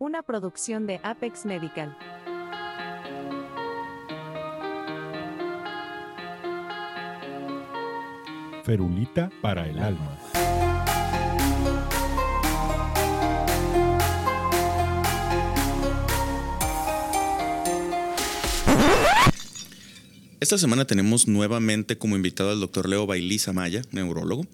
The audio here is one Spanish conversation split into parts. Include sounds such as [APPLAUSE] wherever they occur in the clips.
Una producción de Apex Medical. Ferulita para el alma. Esta semana tenemos nuevamente como invitado al doctor Leo Bailiza Maya, neurólogo.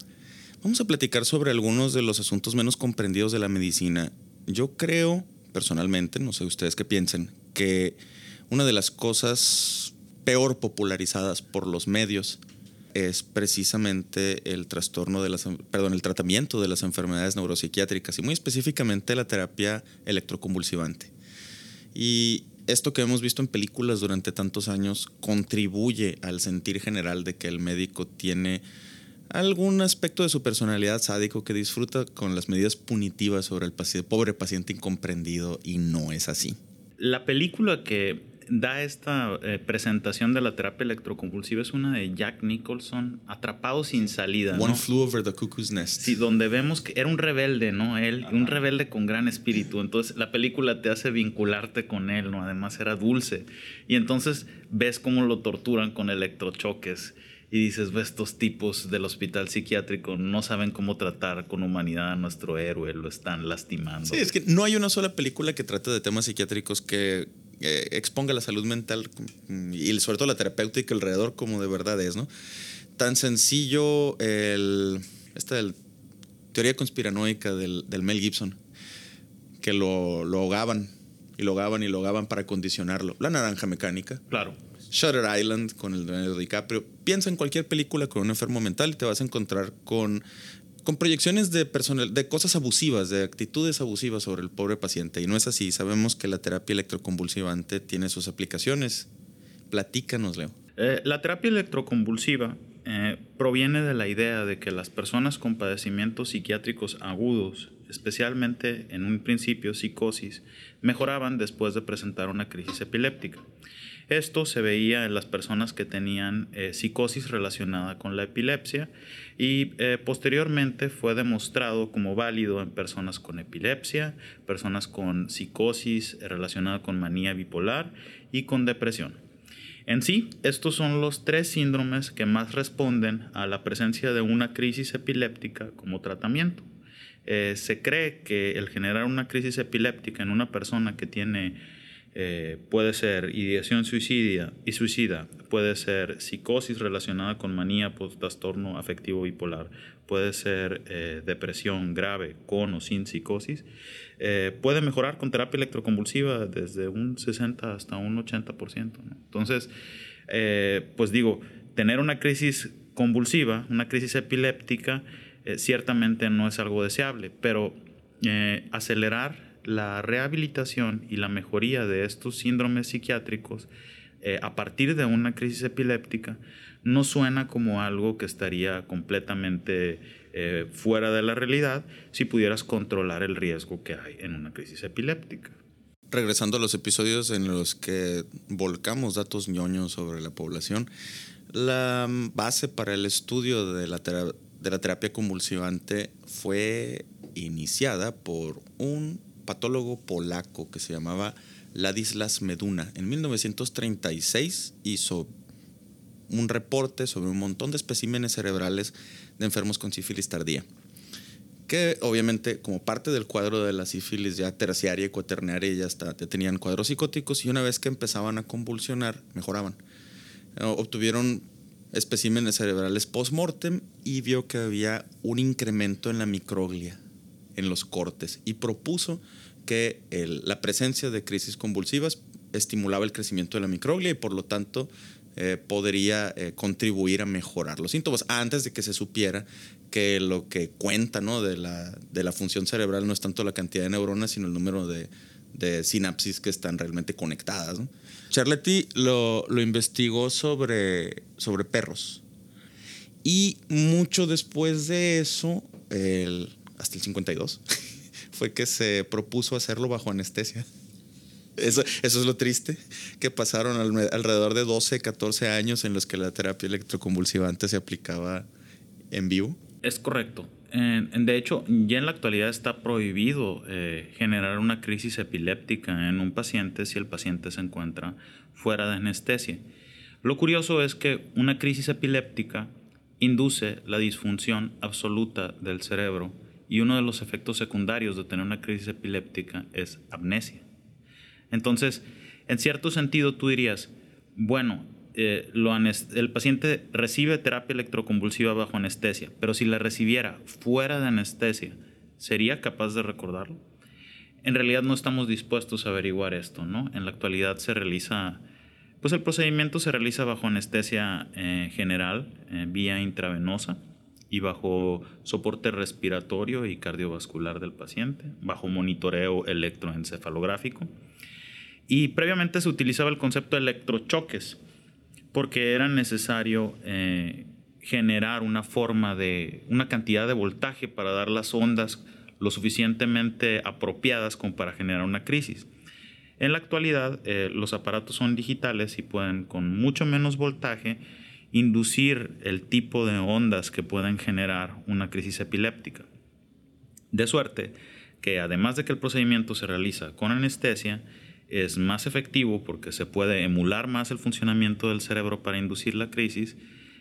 Vamos a platicar sobre algunos de los asuntos menos comprendidos de la medicina. Yo creo, personalmente, no sé ustedes qué piensen, que una de las cosas peor popularizadas por los medios es precisamente el trastorno de las, perdón, el tratamiento de las enfermedades neuropsiquiátricas y muy específicamente la terapia electroconvulsivante. Y esto que hemos visto en películas durante tantos años contribuye al sentir general de que el médico tiene algún aspecto de su personalidad sádico que disfruta con las medidas punitivas sobre el pobre paciente incomprendido y no es así. La película que da esta eh, presentación de la terapia electroconvulsiva es una de Jack Nicholson, Atrapado sin salida. One Flew Over the Cuckoo's Nest. Sí, donde vemos que era un rebelde, ¿no? Él, un rebelde con gran espíritu. Entonces la película te hace vincularte con él, ¿no? Además era dulce. Y entonces ves cómo lo torturan con electrochoques y dices, estos tipos del hospital psiquiátrico no saben cómo tratar con humanidad a nuestro héroe, lo están lastimando. Sí, es que no hay una sola película que trate de temas psiquiátricos que eh, exponga la salud mental y sobre todo la terapéutica alrededor como de verdad es, ¿no? Tan sencillo el, esta teoría conspiranoica del, Mel Gibson, que lo, lo ahogaban y lo ahogaban y lo ahogaban para condicionarlo. La naranja mecánica. Claro. Shutter Island con el Leonardo DiCaprio. Piensa en cualquier película con un enfermo mental y te vas a encontrar con con proyecciones de, personal, de cosas abusivas, de actitudes abusivas sobre el pobre paciente. Y no es así. Sabemos que la terapia electroconvulsivante tiene sus aplicaciones. Platícanos, Leo. Eh, la terapia electroconvulsiva eh, proviene de la idea de que las personas con padecimientos psiquiátricos agudos, especialmente en un principio psicosis, mejoraban después de presentar una crisis epiléptica. Esto se veía en las personas que tenían eh, psicosis relacionada con la epilepsia y eh, posteriormente fue demostrado como válido en personas con epilepsia, personas con psicosis relacionada con manía bipolar y con depresión. En sí, estos son los tres síndromes que más responden a la presencia de una crisis epiléptica como tratamiento. Eh, se cree que el generar una crisis epiléptica en una persona que tiene eh, puede ser ideación suicida y suicida, puede ser psicosis relacionada con manía por trastorno afectivo bipolar, puede ser eh, depresión grave con o sin psicosis, eh, puede mejorar con terapia electroconvulsiva desde un 60 hasta un 80%. Entonces, pues digo, tener una crisis convulsiva, una crisis epiléptica, ciertamente no es algo deseable, pero acelerar la rehabilitación y la mejoría de estos síndromes psiquiátricos eh, a partir de una crisis epiléptica no suena como algo que estaría completamente eh, fuera de la realidad si pudieras controlar el riesgo que hay en una crisis epiléptica. Regresando a los episodios en los que volcamos datos ñoños sobre la población, la base para el estudio de la, de la terapia convulsivante fue iniciada por un patólogo polaco que se llamaba Ladislas Meduna. En 1936 hizo un reporte sobre un montón de especímenes cerebrales de enfermos con sífilis tardía. Que obviamente, como parte del cuadro de la sífilis ya terciaria y cuaternaria, ya, ya tenían cuadros psicóticos y una vez que empezaban a convulsionar, mejoraban. Obtuvieron especímenes cerebrales post-mortem y vio que había un incremento en la microglia en los cortes y propuso que la presencia de crisis convulsivas estimulaba el crecimiento de la microglia y por lo tanto eh, podría eh, contribuir a mejorar los síntomas antes de que se supiera que lo que cuenta ¿no? de, la, de, la, función cerebral no es tanto la cantidad de neuronas, sino el número de, sinapsis que están realmente conectadas. Charletti lo, lo investigó sobre, sobre perros. Y mucho después de eso, el, hasta el 52, [LAUGHS] fue que se propuso hacerlo bajo anestesia. Eso, eso es lo triste, que pasaron alrededor de 12, 14 años en los que la terapia electroconvulsivante se aplicaba en vivo. Es correcto. De hecho, ya en la actualidad está prohibido eh, generar una crisis epiléptica en un paciente si el paciente se encuentra fuera de anestesia. Lo curioso es que una crisis epiléptica induce la disfunción absoluta del cerebro y uno de los efectos secundarios de tener una crisis epiléptica es amnesia. Entonces, en cierto sentido, tú dirías, bueno, eh, el paciente recibe terapia electroconvulsiva bajo anestesia, pero si la recibiera fuera de anestesia, ¿sería capaz de recordarlo? En realidad no estamos dispuestos a averiguar esto, ¿no? En la actualidad se realiza, pues el procedimiento se realiza bajo anestesia eh, general, eh, vía intravenosa y bajo soporte respiratorio y cardiovascular del paciente, bajo monitoreo electroencefalográfico. Y previamente se utilizaba el concepto de electrochoques, porque era necesario eh, generar una forma de, una cantidad de voltaje para dar las ondas lo suficientemente apropiadas como para generar una crisis. En la actualidad, eh, los aparatos son digitales y pueden, con mucho menos voltaje, inducir el tipo de ondas que pueden generar una crisis epiléptica. De suerte que además de que el procedimiento se realiza con anestesia, es más efectivo porque se puede emular más el funcionamiento del cerebro para inducir la crisis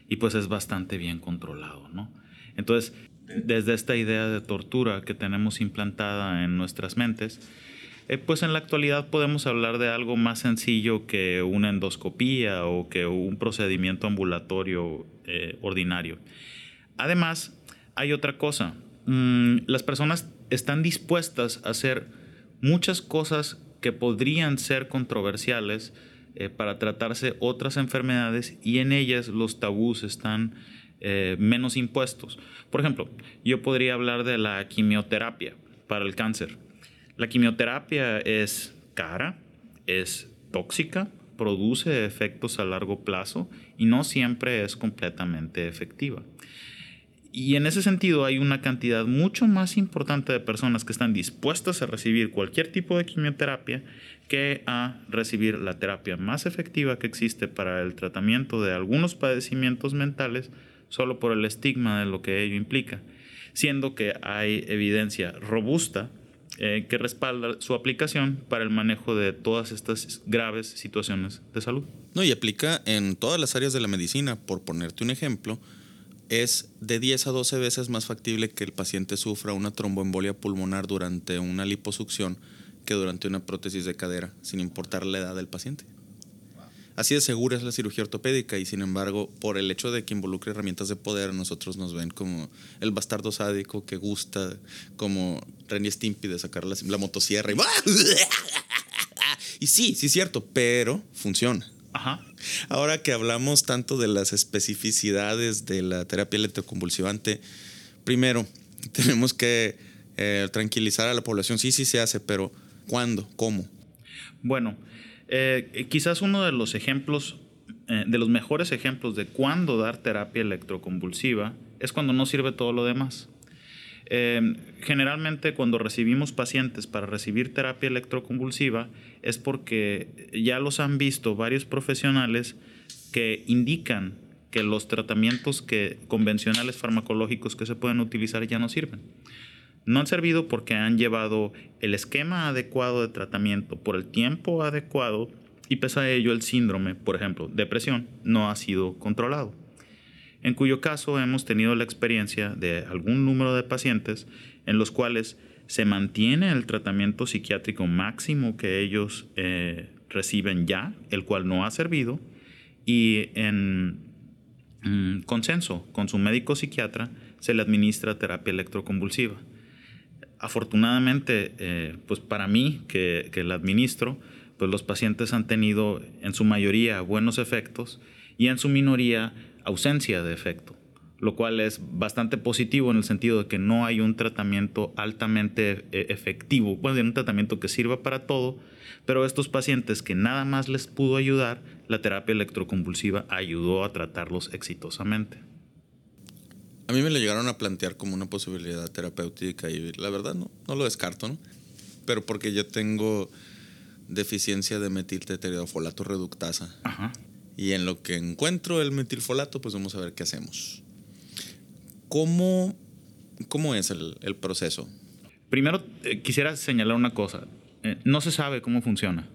y pues es bastante bien controlado, ¿no? Entonces, desde esta idea de tortura que tenemos implantada en nuestras mentes, eh, pues en la actualidad podemos hablar de algo más sencillo que una endoscopía o que un procedimiento ambulatorio eh, ordinario. Además, hay otra cosa. Mm, las personas están dispuestas a hacer muchas cosas que podrían ser controversiales eh, para tratarse otras enfermedades y en ellas los tabús están menos impuestos. Por ejemplo, yo podría hablar de la quimioterapia para el cáncer. La quimioterapia es cara, es tóxica, produce efectos a largo plazo y no siempre es completamente efectiva. Y en ese sentido hay una cantidad mucho más importante de personas que están dispuestas a recibir cualquier tipo de quimioterapia que a recibir la terapia más efectiva que existe para el tratamiento de algunos padecimientos mentales solo por el estigma de lo que ello implica, siendo que hay evidencia robusta eh, que respalda su aplicación para el manejo de todas estas graves situaciones de salud. No, y aplica en todas las áreas de la medicina, por ponerte un ejemplo es de 10 a 12 veces más factible que el paciente sufra una tromboembolia pulmonar durante una liposucción que durante una prótesis de cadera, sin importar la edad del paciente. Así de segura es la cirugía ortopédica y sin embargo, por el hecho de que involucre herramientas de poder, nosotros nos ven como el bastardo sádico que gusta, como Renny Stimpy de sacar la, la motosierra y... [LAUGHS] y sí, sí es cierto, pero funciona. Ahora que hablamos tanto de las especificidades de la terapia electroconvulsivante, primero, [LAUGHS] tenemos que eh, tranquilizar a la población. Sí, sí se hace, pero ¿cuándo? ¿Cómo? Bueno, eh, quizás uno de los ejemplos, eh, de los mejores ejemplos de cuándo dar terapia electroconvulsiva es cuando no sirve todo lo demás. Em, generalmente cuando recibimos pacientes para recibir terapia electroconvulsiva es porque ya los han visto varios profesionales que indican que los tratamientos que, convencionales farmacológicos que se pueden utilizar ya no sirven. No han servido porque han llevado el esquema adecuado de tratamiento por el tiempo adecuado y pese a ello el síndrome, por ejemplo, depresión, no ha sido controlado en cuyo caso hemos tenido la experiencia de algún número de pacientes en los cuales se mantiene el tratamiento psiquiátrico máximo que ellos eh, reciben ya, el cual no ha servido, y en mm, consenso con su médico psiquiatra se le administra terapia electroconvulsiva. Afortunadamente, eh, pues para mí que, la administro, pues los pacientes han tenido en su mayoría buenos efectos y en su minoría ausencia de efecto, lo cual es bastante positivo en el sentido de que no hay un tratamiento altamente eh, efectivo, bueno, un tratamiento que sirva para todo, pero estos pacientes que nada más les pudo ayudar, la terapia electroconvulsiva ayudó a tratarlos exitosamente. A mí me lo llegaron a plantear como una posibilidad terapéutica y la verdad no, no lo descarto, ¿no? Pero porque yo tengo deficiencia de metilteteriodofolato reductasa. Ajá. Y en lo que encuentro el metilfolato, pues vamos a ver qué hacemos. ¿Cómo ¿Cómo es el, el proceso? Primero, eh, quisiera señalar una cosa. Eh, no se sabe cómo funciona.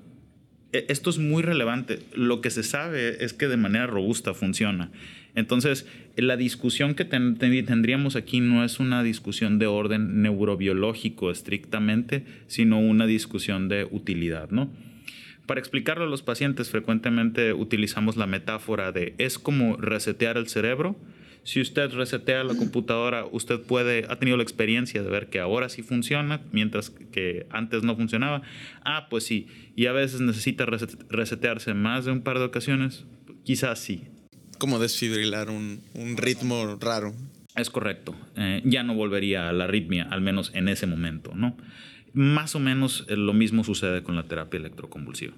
E, esto es muy relevante. Lo que se sabe es que de manera robusta funciona. Entonces, la discusión que tendríamos aquí no es una discusión de orden neurobiológico estrictamente, sino una discusión de utilidad, ¿no? Para explicarlo a los pacientes, frecuentemente utilizamos la metáfora de es como resetear el cerebro. Si usted resetea la computadora, usted puede, ha tenido la experiencia de ver que ahora sí funciona, mientras que antes no funcionaba. Ah, pues sí, y a veces necesita resetearse más de un par de ocasiones. Quizás sí, como desfibrilar un, un ritmo raro. Es correcto. Eh, ya no volvería a la arritmia, al menos en ese momento, ¿no? Más o menos eh, lo mismo sucede con la terapia electroconvulsiva.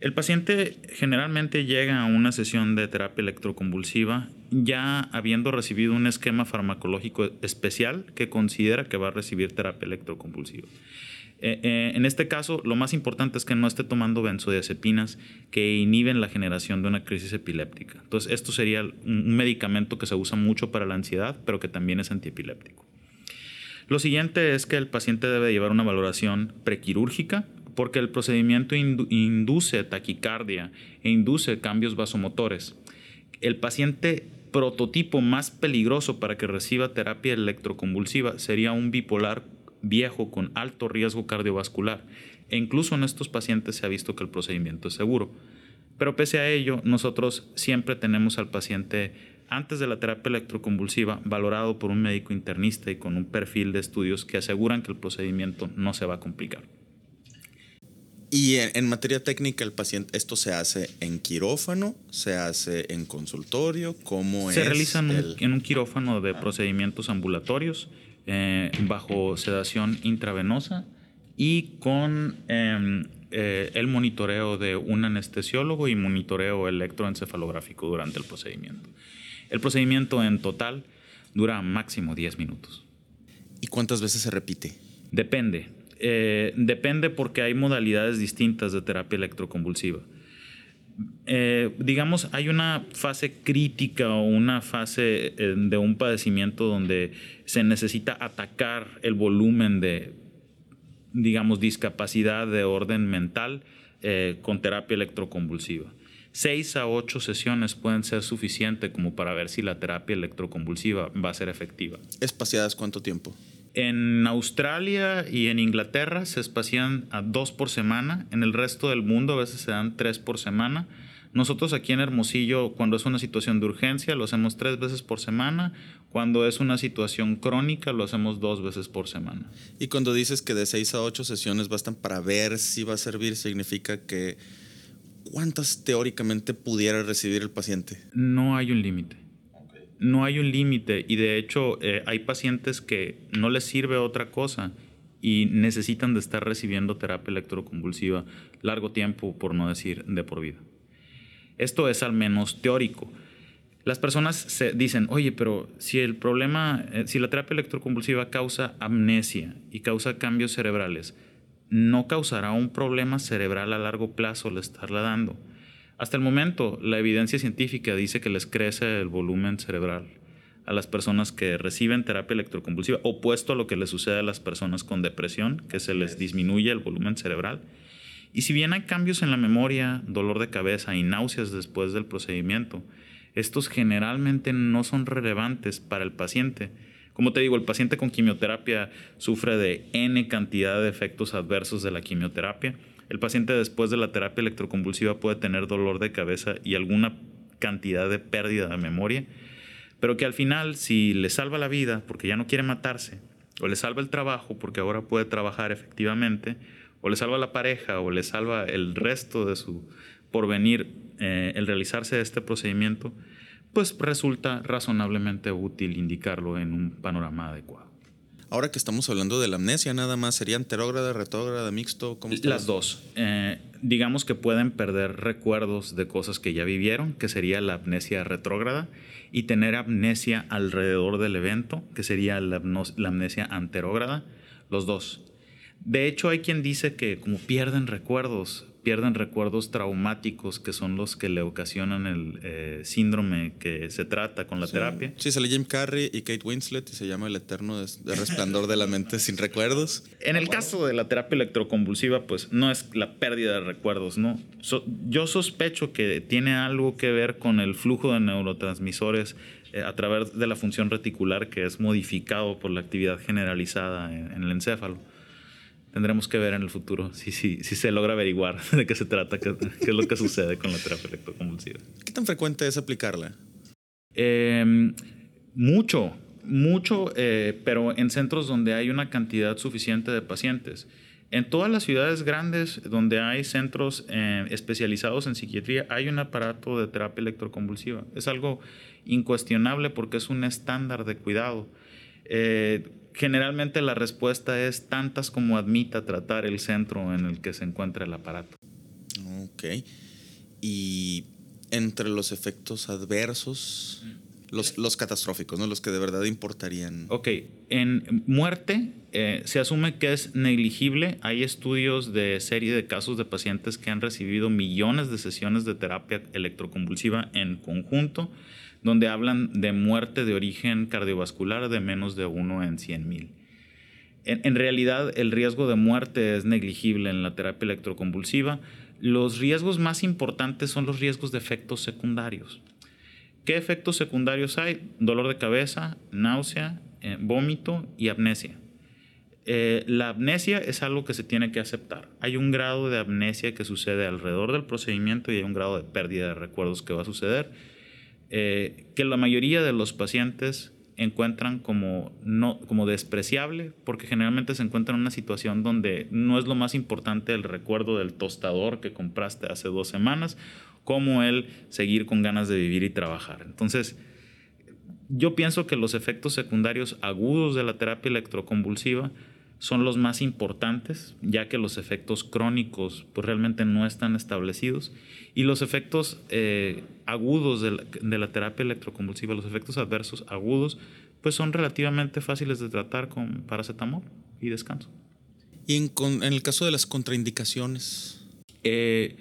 El paciente generalmente llega a una sesión de terapia electroconvulsiva ya habiendo recibido un esquema farmacológico especial que considera que va a recibir terapia electroconvulsiva. Eh, eh, en este caso, lo más importante es que no esté tomando benzodiazepinas que inhiben la generación de una crisis epiléptica. Entonces, esto sería un medicamento que se usa mucho para la ansiedad, pero que también es antiepiléptico. Lo siguiente es que el paciente debe llevar una valoración prequirúrgica porque el procedimiento induce taquicardia e induce cambios vasomotores. El paciente prototipo más peligroso para que reciba terapia electroconvulsiva sería un bipolar viejo con alto riesgo cardiovascular e incluso en estos pacientes se ha visto que el procedimiento es seguro. Pero pese a ello, nosotros siempre tenemos al paciente antes de la terapia electroconvulsiva valorado por un médico internista y con un perfil de estudios que aseguran que el procedimiento no se va a complicar. Y en, materia técnica, el paciente, ¿esto se hace en quirófano? ¿Se hace en consultorio? ¿Cómo se realiza en un quirófano de procedimientos ambulatorios eh, bajo sedación intravenosa y con em, eh, el monitoreo de un anestesiólogo y monitoreo electroencefalográfico durante el procedimiento. El procedimiento en total dura máximo 10 minutos. ¿Y cuántas veces se repite? Depende. Eh, depende porque hay modalidades distintas de terapia electroconvulsiva. Eh, digamos, hay una fase crítica o una fase eh, de un padecimiento donde se necesita atacar el volumen de, digamos, discapacidad de orden mental eh, con terapia electroconvulsiva. Seis a ocho sesiones pueden ser suficientes como para ver si la terapia electroconvulsiva va a ser efectiva. ¿Espaciadas cuánto tiempo? En Australia y en Inglaterra se espacian a dos por semana. En el resto del mundo a veces se dan tres por semana. Nosotros aquí en Hermosillo, cuando es una situación de urgencia, lo hacemos tres veces por semana. Cuando es una situación crónica, lo hacemos dos veces por semana. Y cuando dices que de seis a ocho sesiones bastan para ver si va a servir, significa que ¿cuántas teóricamente pudiera recibir el paciente? No hay un límite no hay un límite y de hecho eh, hay pacientes que no les sirve otra cosa y necesitan de estar recibiendo terapia electroconvulsiva largo tiempo, por no decir de por vida. Esto es al menos teórico. Las personas se dicen, oye, pero si el problema, eh, si la terapia electroconvulsiva causa amnesia y causa cambios cerebrales, ¿no causará un problema cerebral a largo plazo el estarla dando? Hasta el momento, la evidencia científica dice que les crece el volumen cerebral a las personas que reciben terapia electroconvulsiva, opuesto a lo que le sucede a las personas con depresión, que se les disminuye el volumen cerebral. Y si bien hay cambios en la memoria, dolor de cabeza y náuseas después del procedimiento, estos generalmente no son relevantes para el paciente. Como te digo, el paciente con quimioterapia sufre de N cantidad de efectos adversos de la quimioterapia el paciente después de la terapia electroconvulsiva puede tener dolor de cabeza y alguna cantidad de pérdida de memoria, pero que al final si le salva la vida porque ya no quiere matarse, o le salva el trabajo porque ahora puede trabajar efectivamente, o le salva la pareja, o le salva el resto de su porvenir eh, el realizarse este procedimiento, pues resulta razonablemente útil indicarlo en un panorama adecuado. Ahora que estamos hablando de la amnesia, nada más, ¿sería anterógrada, retrógrada, mixto? ¿Cómo Las dos. Eh, digamos que pueden perder recuerdos de cosas que ya vivieron, que sería la amnesia retrógrada, y tener amnesia alrededor del evento, que sería la, la amnesia anterógrada, los dos. De hecho, hay quien dice que como pierden recuerdos, pierden recuerdos traumáticos que son los que le ocasionan el eh, síndrome que se trata con la terapia. Sí, sale Jim Carrey y Kate Winslet y se llama El Eterno de, Resplandor de la Mente sin recuerdos. En el caso de la terapia electroconvulsiva, pues no es la pérdida de recuerdos, ¿no? yo sospecho que tiene algo que ver con el flujo de neurotransmisores eh, a través de la función reticular que es modificado por la actividad generalizada en el encéfalo tendremos que ver en el futuro si, si, si se logra averiguar [LAUGHS] de qué se trata, qué, es lo que sucede con la terapia electroconvulsiva. ¿Qué tan frecuente es aplicarla? Em, mucho, mucho, eh, pero en centros donde hay una cantidad suficiente de pacientes. En todas las ciudades grandes donde hay centros eh, especializados en psiquiatría hay un aparato de terapia electroconvulsiva. Es algo incuestionable porque es un estándar de cuidado. Eh, generalmente la respuesta es tantas como admita tratar el centro en el que se encuentra el aparato. Ok. Y entre los efectos adversos, los, catastróficos, ¿no? los que de verdad importarían. Ok, en muerte eh, se asume que es negligible. Hay estudios de serie de casos de pacientes que han recibido millones de sesiones de terapia electroconvulsiva en conjunto donde hablan de muerte de origen cardiovascular de menos de uno en 100 mil. En, realidad, el riesgo de muerte es negligible en la terapia electroconvulsiva. Los riesgos más importantes son los riesgos de efectos secundarios. ¿Qué efectos secundarios hay? Dolor de cabeza, náusea, eh, vómito y amnesia. Eh, la amnesia es algo que se tiene que aceptar. Hay un grado de amnesia que sucede alrededor del procedimiento y hay un grado de pérdida de recuerdos que va a suceder eh, que la mayoría de los pacientes encuentran como, no, como despreciable, porque generalmente se encuentran en una situación donde no es lo más importante el recuerdo del tostador que compraste hace dos semanas, como el seguir con ganas de vivir y trabajar. Entonces, yo pienso que los efectos secundarios agudos de la terapia electroconvulsiva son los más importantes, ya que los efectos crónicos pues, realmente no están establecidos. Y los efectos eh, agudos de la, terapia electroconvulsiva, los efectos adversos agudos, pues son relativamente fáciles de tratar con paracetamol y descanso. ¿Y en, el caso de las contraindicaciones? Eh,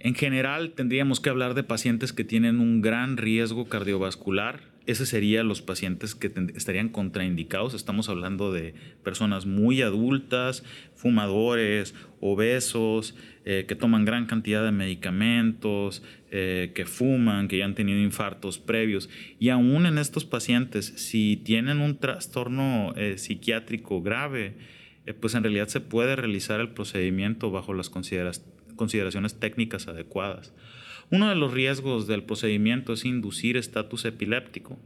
en general tendríamos que hablar de pacientes que tienen un gran riesgo cardiovascular ese serían los pacientes que estarían contraindicados. Estamos hablando de personas muy adultas, fumadores, obesos, eh, que toman gran cantidad de medicamentos, eh, que fuman, que ya han tenido infartos previos. Y aún en estos pacientes, si tienen un trastorno eh, psiquiátrico grave, pues en realidad se puede realizar el procedimiento bajo las consideraciones técnicas adecuadas. Uno de los riesgos del procedimiento es inducir estatus epiléptico,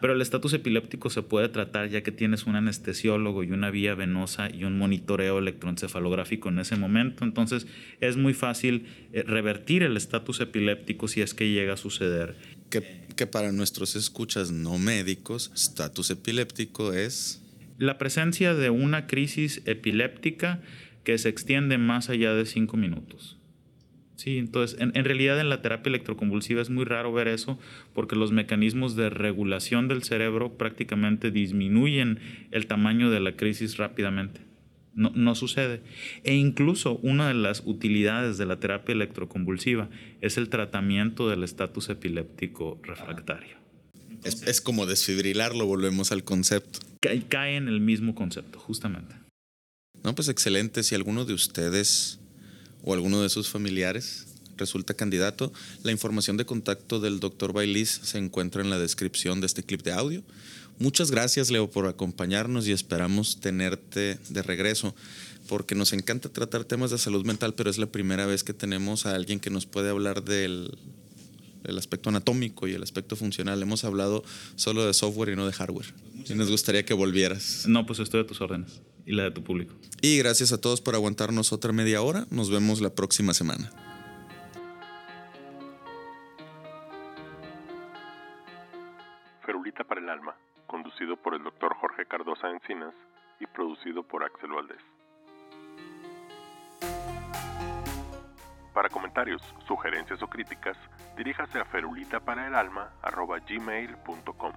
pero el estatus epiléptico se puede tratar ya que tienes un anestesiólogo y una vía venosa y un monitoreo electroencefalográfico en ese momento. Entonces es muy fácil eh, revertir el estatus epiléptico si es que llega a suceder. Que, que para nuestros escuchas no médicos, estatus epiléptico es... La presencia de una crisis epiléptica que se extiende más allá de cinco minutos. Sí, entonces en, realidad en la terapia electroconvulsiva es muy raro ver eso porque los mecanismos de regulación del cerebro prácticamente disminuyen el tamaño de la crisis rápidamente. No, no, sucede. E incluso una de las utilidades de la terapia electroconvulsiva es el tratamiento del estatus epiléptico refractario. Es, es, como desfibrilarlo, volvemos al concepto. Cae, cae en el mismo concepto, justamente. No, pues excelente. Si alguno de ustedes o alguno de sus familiares resulta candidato, la información de contacto del doctor Bailis se encuentra en la descripción de este clip de audio. Muchas gracias, Leo, por acompañarnos y esperamos tenerte de regreso, porque nos encanta tratar temas de salud mental, pero es la primera vez que tenemos a alguien que nos puede hablar del aspecto anatómico y el aspecto funcional. Hemos hablado solo de software y no de hardware. Y nos gustaría que volvieras. No, pues estoy a tus órdenes y la de tu público. Y gracias a todos por aguantarnos otra media hora. Nos vemos la próxima semana. Ferulita para el Alma, conducido por el doctor Jorge Cardosa Encinas y producido por Axel Valdés. Para comentarios, sugerencias o críticas, diríjase a ferulitaparaelalma.gmail.com.